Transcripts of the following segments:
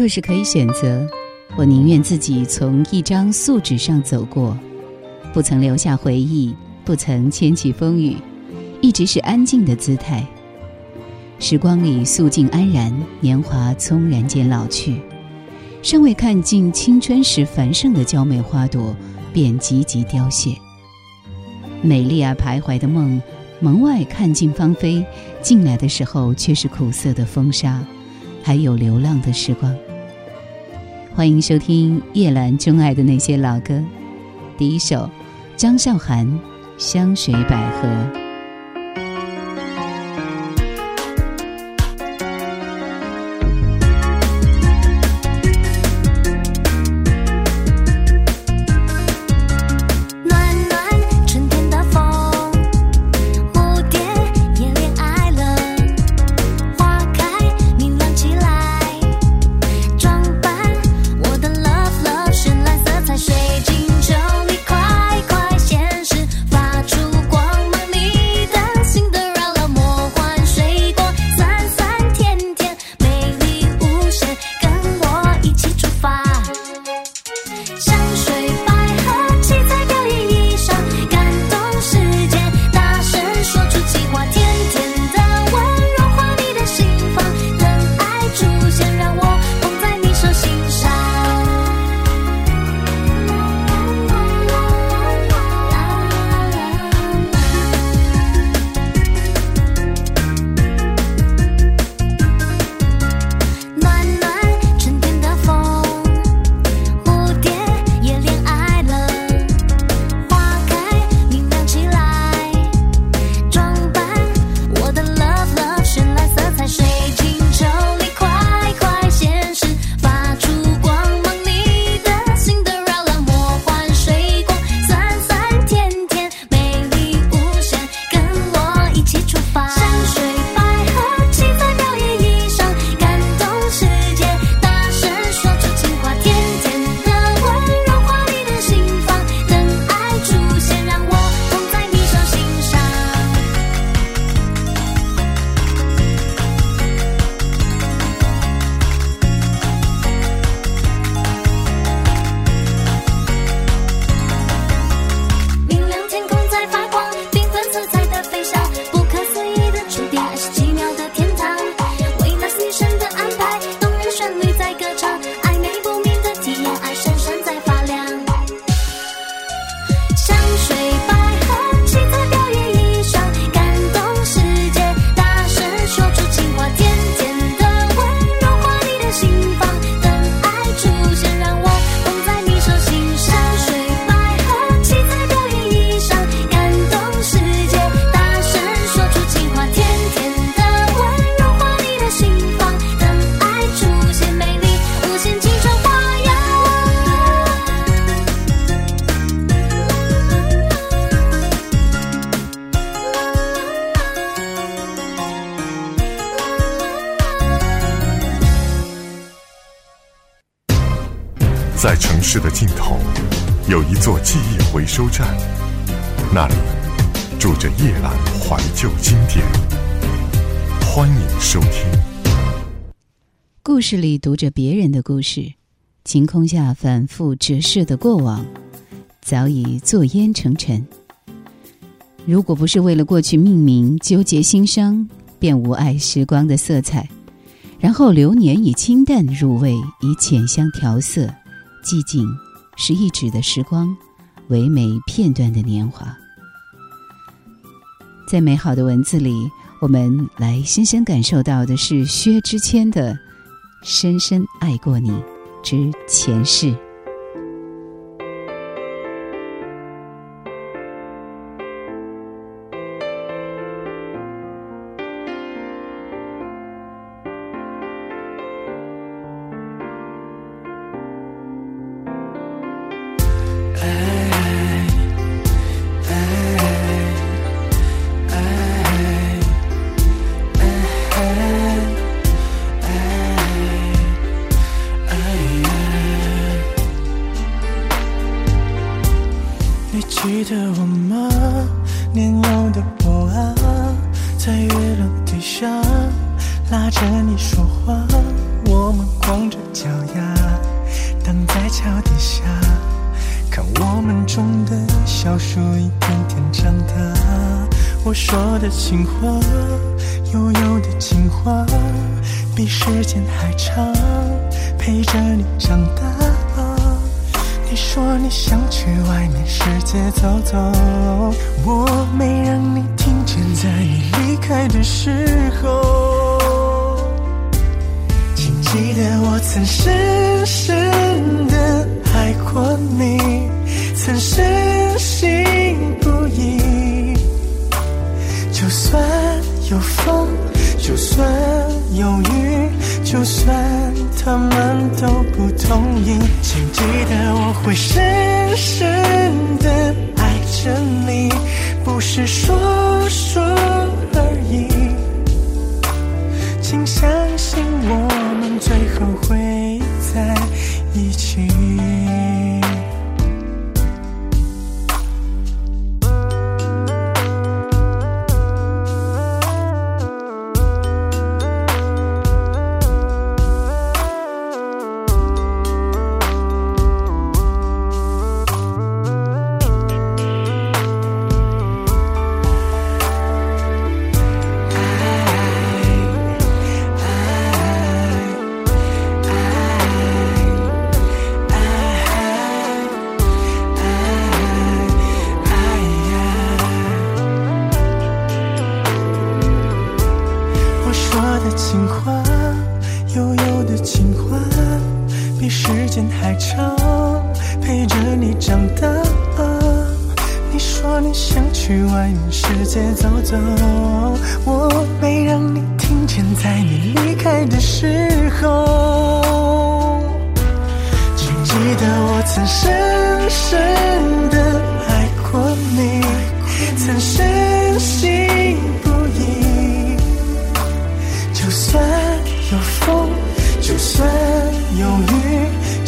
若是可以选择，我宁愿自己从一张素纸上走过，不曾留下回忆，不曾牵起风雨，一直是安静的姿态。时光里素静安然，年华匆然间老去，尚未看尽青春时繁盛的娇美花朵，便急急凋谢。美丽而徘徊的梦，门外看尽芳菲，进来的时候却是苦涩的风沙，还有流浪的时光。欢迎收听叶兰钟爱的那些老歌，第一首，张韶涵《香水百合》。收站，那里住着夜阑怀旧经典。欢迎收听。故事里读着别人的故事，晴空下反复折射的过往，早已作烟成尘。如果不是为了过去命名，纠结心伤，便无碍时光的色彩。然后流年以清淡入味，以浅香调色。寂静，是一指的时光，唯美片段的年华。在美好的文字里，我们来深深感受到的是薛之谦的《深深爱过你之前世》。着你说话，我们光着脚丫，等在桥底下，看我们种的小树一天天长大。我说的情话，悠悠的情话，比时间还长，陪着你长大。你说你想去外面世界走走，我没让你听见，在你离开的时候，记得我曾深深的爱过你，曾深信不疑。就算有风，就算有雨，就算他们都不同意，请记得我会深深的爱着你，不是说说而已。请相信我就会在一起。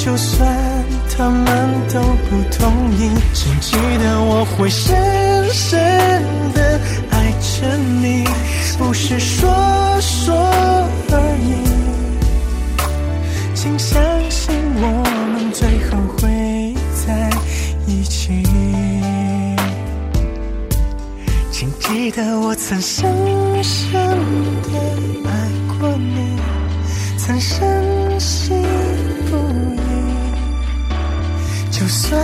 就算他们都不同意，请记得我会深深的爱着你，不是说说而已。请相信我们最后会在一起。请记得我曾深深的爱就算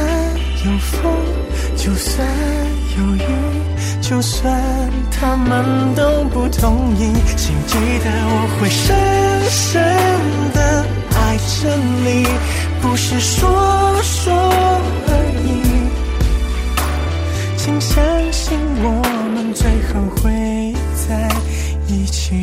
有风，就算有雨，就算他们都不同意，请记得我会深深的爱着你，不是说说而已。请相信我们最后会在一起。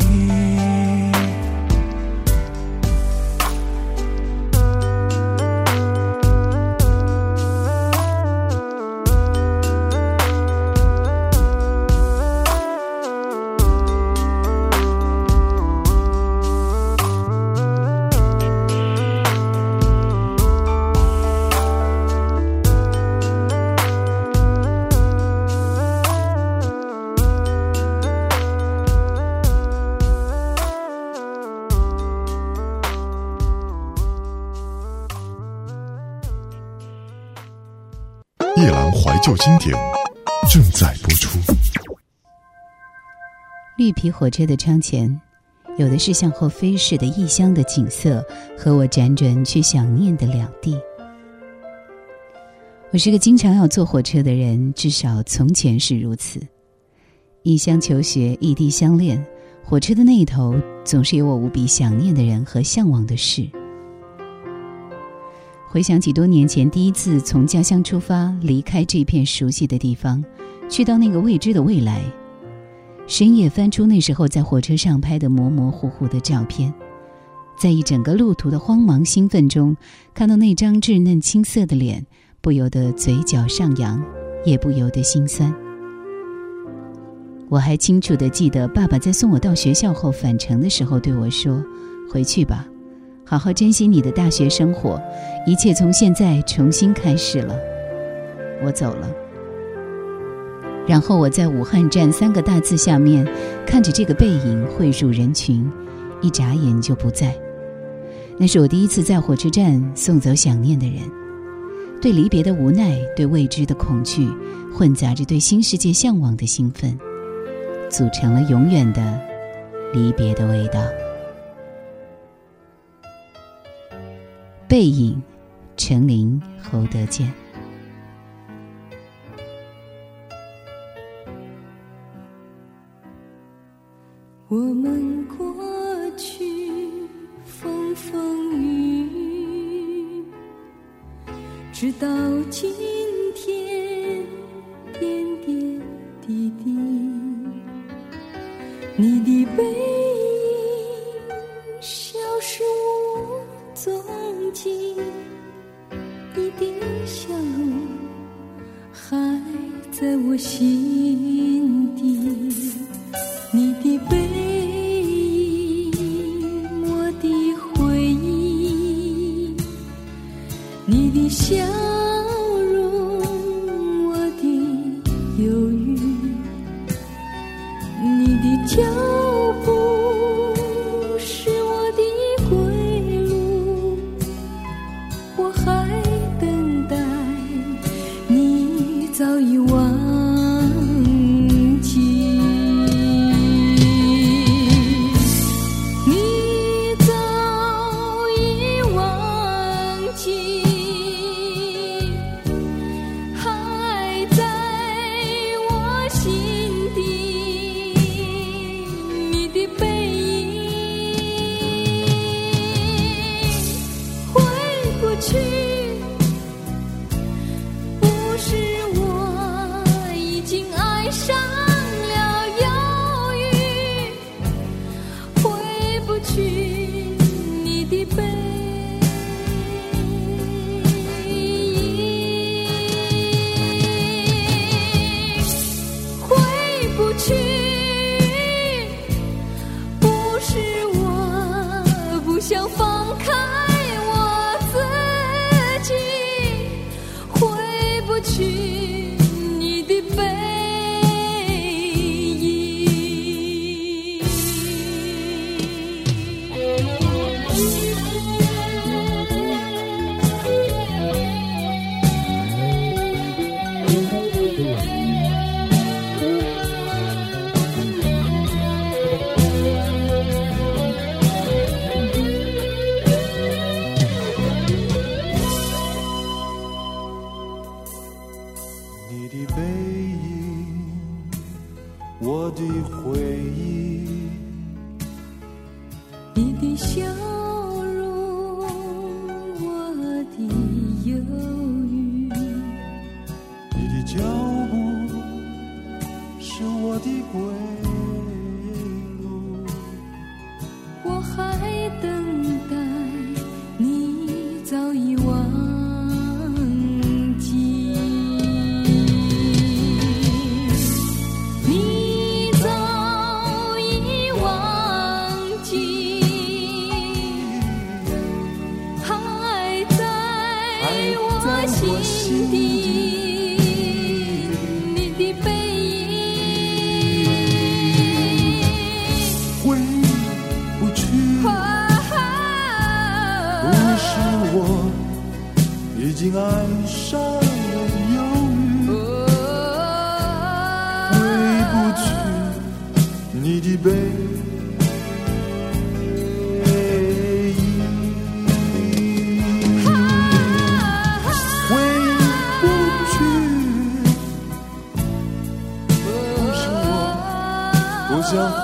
经典正在播出。绿皮火车的窗前，有的是向后飞逝的异乡的景色，和我辗转去想念的两地。我是个经常要坐火车的人，至少从前是如此。异乡求学，异地相恋，火车的那一头总是有我无比想念的人和向往的事。回想起多年前第一次从家乡出发，离开这片熟悉的地方，去到那个未知的未来。深夜翻出那时候在火车上拍的模模糊糊的照片，在一整个路途的慌忙兴奋中，看到那张稚嫩青涩的脸，不由得嘴角上扬，也不由得心酸。我还清楚地记得，爸爸在送我到学校后返程的时候对我说：“回去吧，好好珍惜你的大学生活，一切从现在重新开始了。”我走了。然后我在武汉站三个大字下面看着这个背影汇入人群，一眨眼就不在。那是我第一次在火车站送走想念的人，对离别的无奈，对未知的恐惧，混杂着对新世界向往的兴奋，组成了永远的离别的味道。背影，陈琳、侯德健。我们过去风风雨雨，直到今是我已经爱上了忧郁，回不去你的背影，回不去，不是我不想放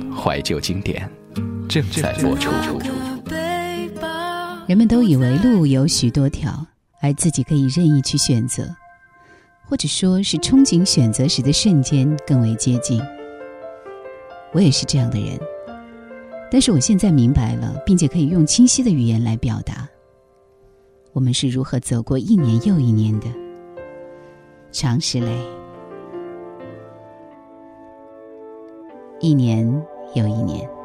怀旧经典正在播出。人们都以为路有许多条，而自己可以任意去选择，或者说是憧憬选择时的瞬间更为接近。我也是这样的人，但是我现在明白了，并且可以用清晰的语言来表达，我们是如何走过一年又一年的常石磊，一年有一年。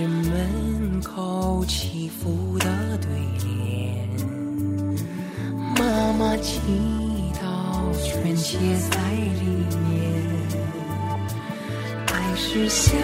是门口起伏的对联，妈妈祈祷全写在里面。爱是笑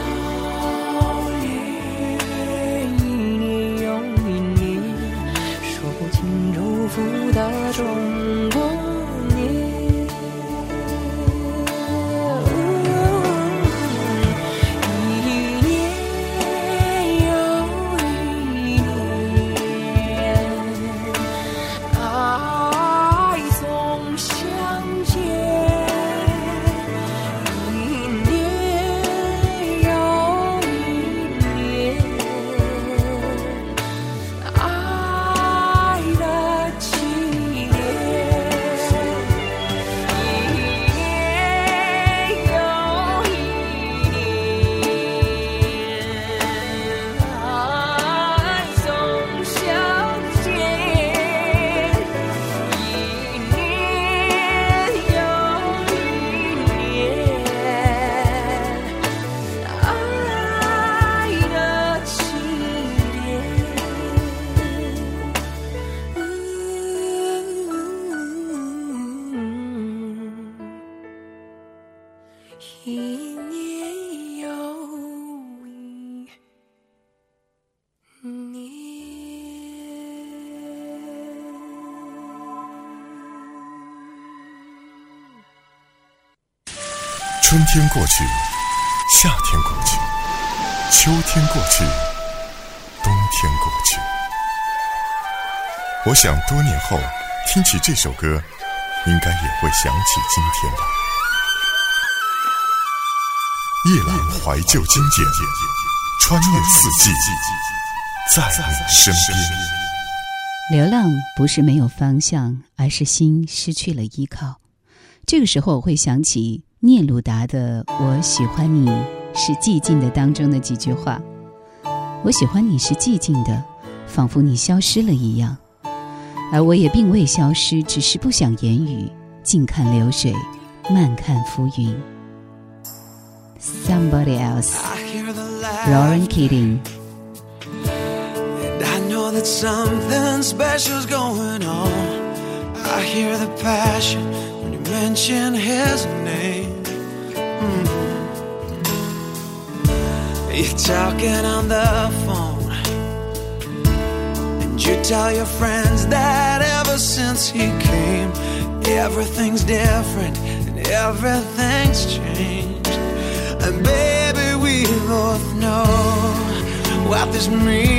天过去，夏天过去，秋天过去，冬天过去，我想多年后听起这首歌，应该也会想起今天吧。夜阑怀旧经典，穿越四季，在你身边。流浪不是没有方向，而是心失去了依靠。这个时候，我会想起聂鲁达的“我喜欢你是寂静的”当中的几句话：“我喜欢你是寂静的，仿佛你消失了一样，而我也并未消失，只是不想言语，静看流水，慢看浮云。” Somebody else, I hear the laugh, Lauren Keating. and I know that something special's going on. I hear the passion when you mention his name. You're talking on the phone, and you tell your friends that ever since he came, everything's different and everything's changed. And baby, we both know what this means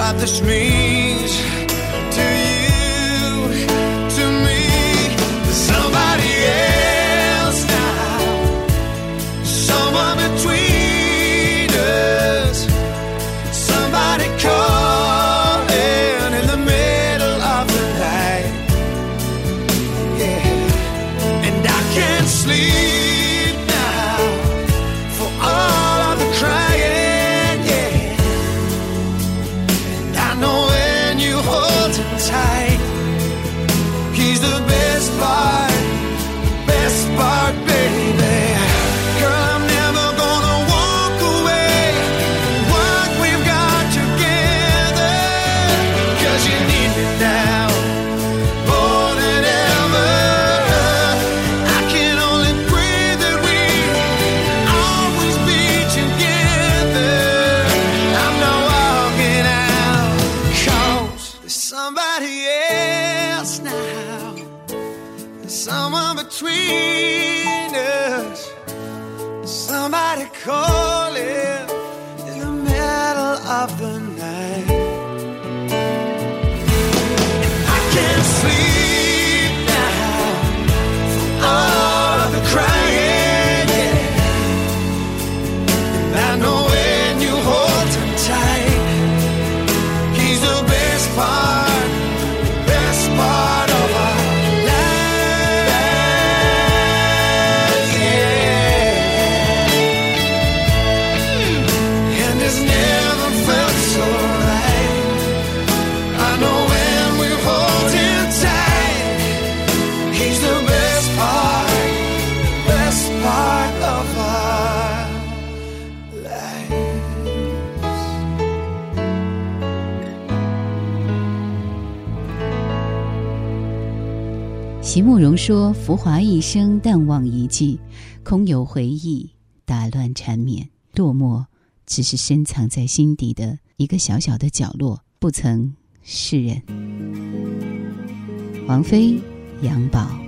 what this means to you, someone between us. Somebody calling in the middle of the night. 慕容说：“浮华一生，淡忘一季，空有回忆，打乱缠绵，落寞只是深藏在心底的一个小小的角落，不曾示人。”王菲、杨宝。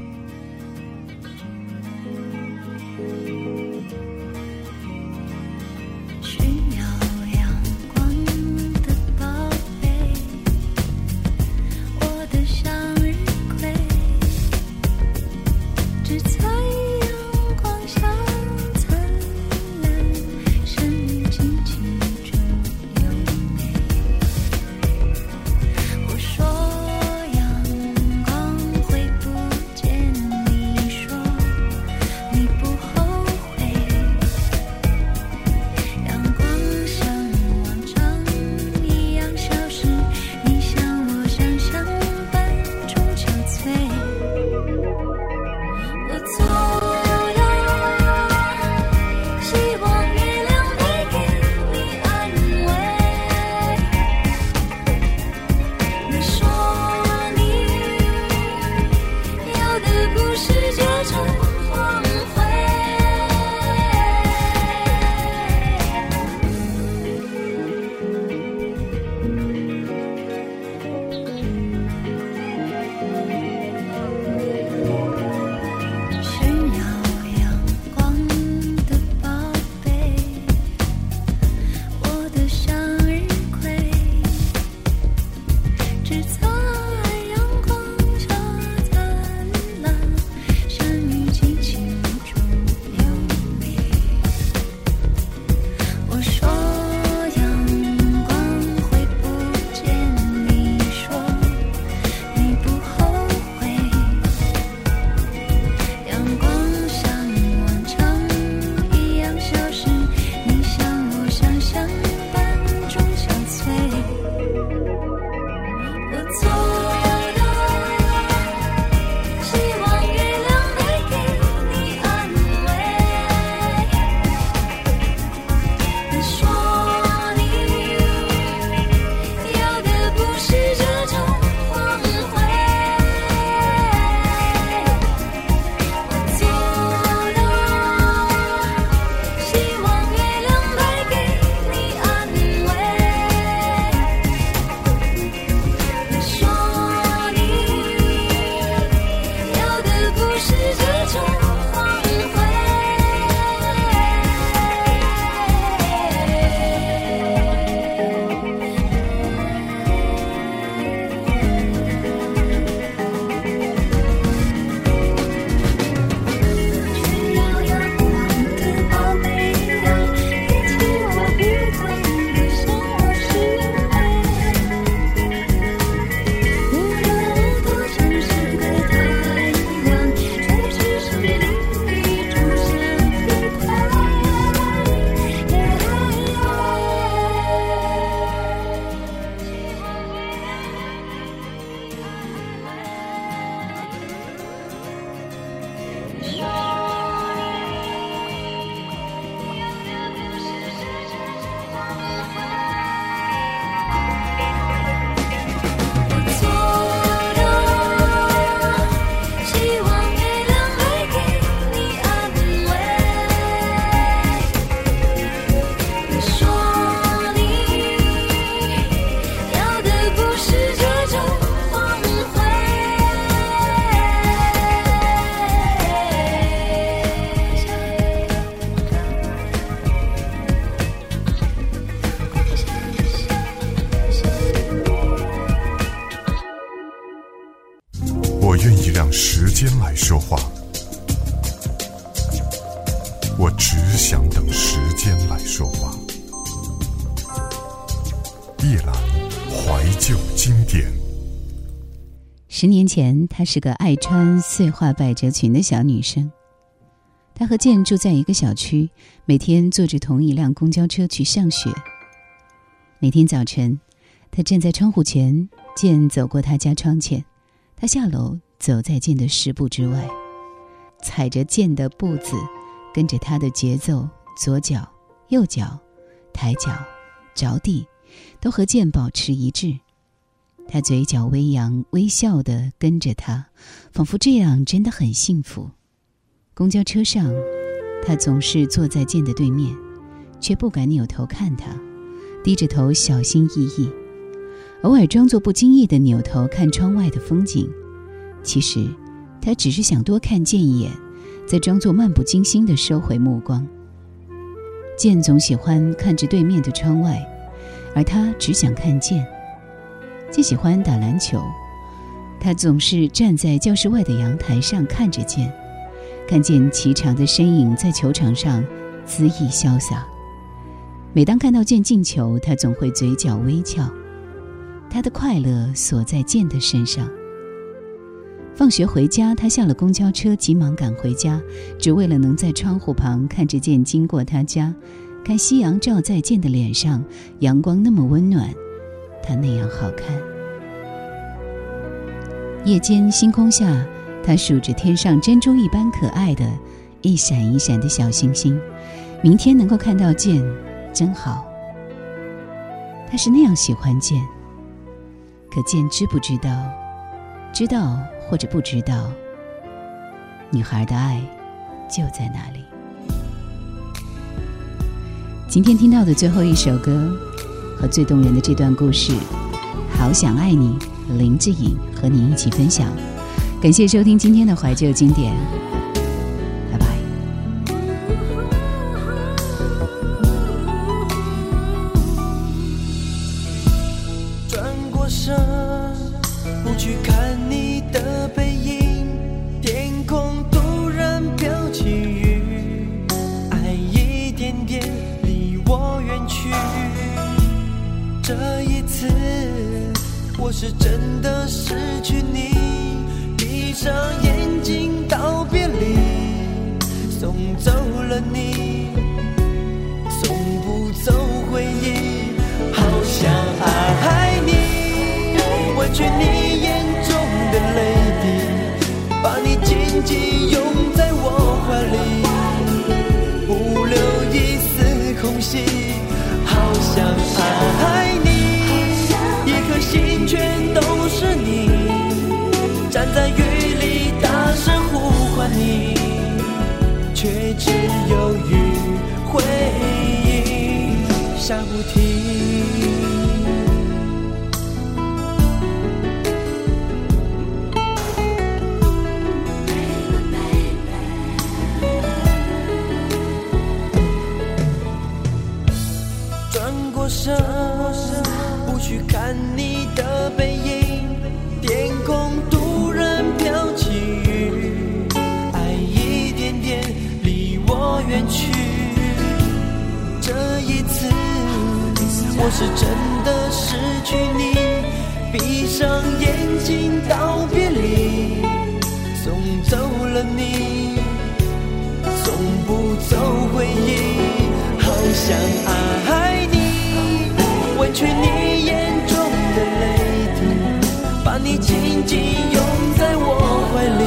十年前，她是个爱穿碎花百褶裙的小女生。她和健住在一个小区，每天坐着同一辆公交车去上学。每天早晨，她站在窗户前，健走过她家窗前，她下楼走在健的十步之外，踩着健的步子，跟着他的节奏，左脚、右脚、抬脚、着地，都和健保持一致。他嘴角微扬，微笑的跟着他，仿佛这样真的很幸福。公交车上，他总是坐在剑的对面，却不敢扭头看他，低着头小心翼翼，偶尔装作不经意的扭头看窗外的风景。其实，他只是想多看见一眼，再装作漫不经心的收回目光。剑总喜欢看着对面的窗外，而他只想看剑。既喜欢打篮球，他总是站在教室外的阳台上看着剑。看见颀长的身影在球场上恣意潇洒。每当看到剑进球，他总会嘴角微翘。他的快乐锁在剑的身上。放学回家，他下了公交车，急忙赶回家，只为了能在窗户旁看着剑经过他家，看夕阳照在剑的脸上，阳光那么温暖，他那样好看。夜间星空下。他数着天上珍珠一般可爱的、一闪一闪的小星星，明天能够看到剑，真好。他是那样喜欢剑，可剑知不知道？知道或者不知道？女孩的爱就在那里。今天听到的最后一首歌和最动人的这段故事，好想爱你，林志颖和你一起分享。感谢收听今天的怀旧经典，是真的失去你。闭上眼睛道别离，送走了你，送不走回忆。好想爱你，吻去你眼中的泪滴，把你紧紧拥在我怀里，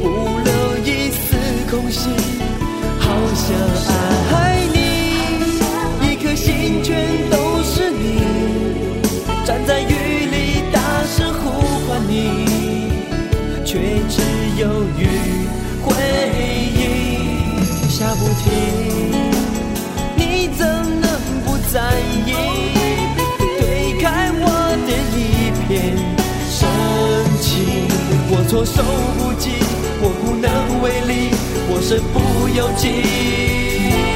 不留一丝空隙。好想爱不停。你怎能不在意？推开我的一片深情，我措手不及，我无能为力。我身不由己。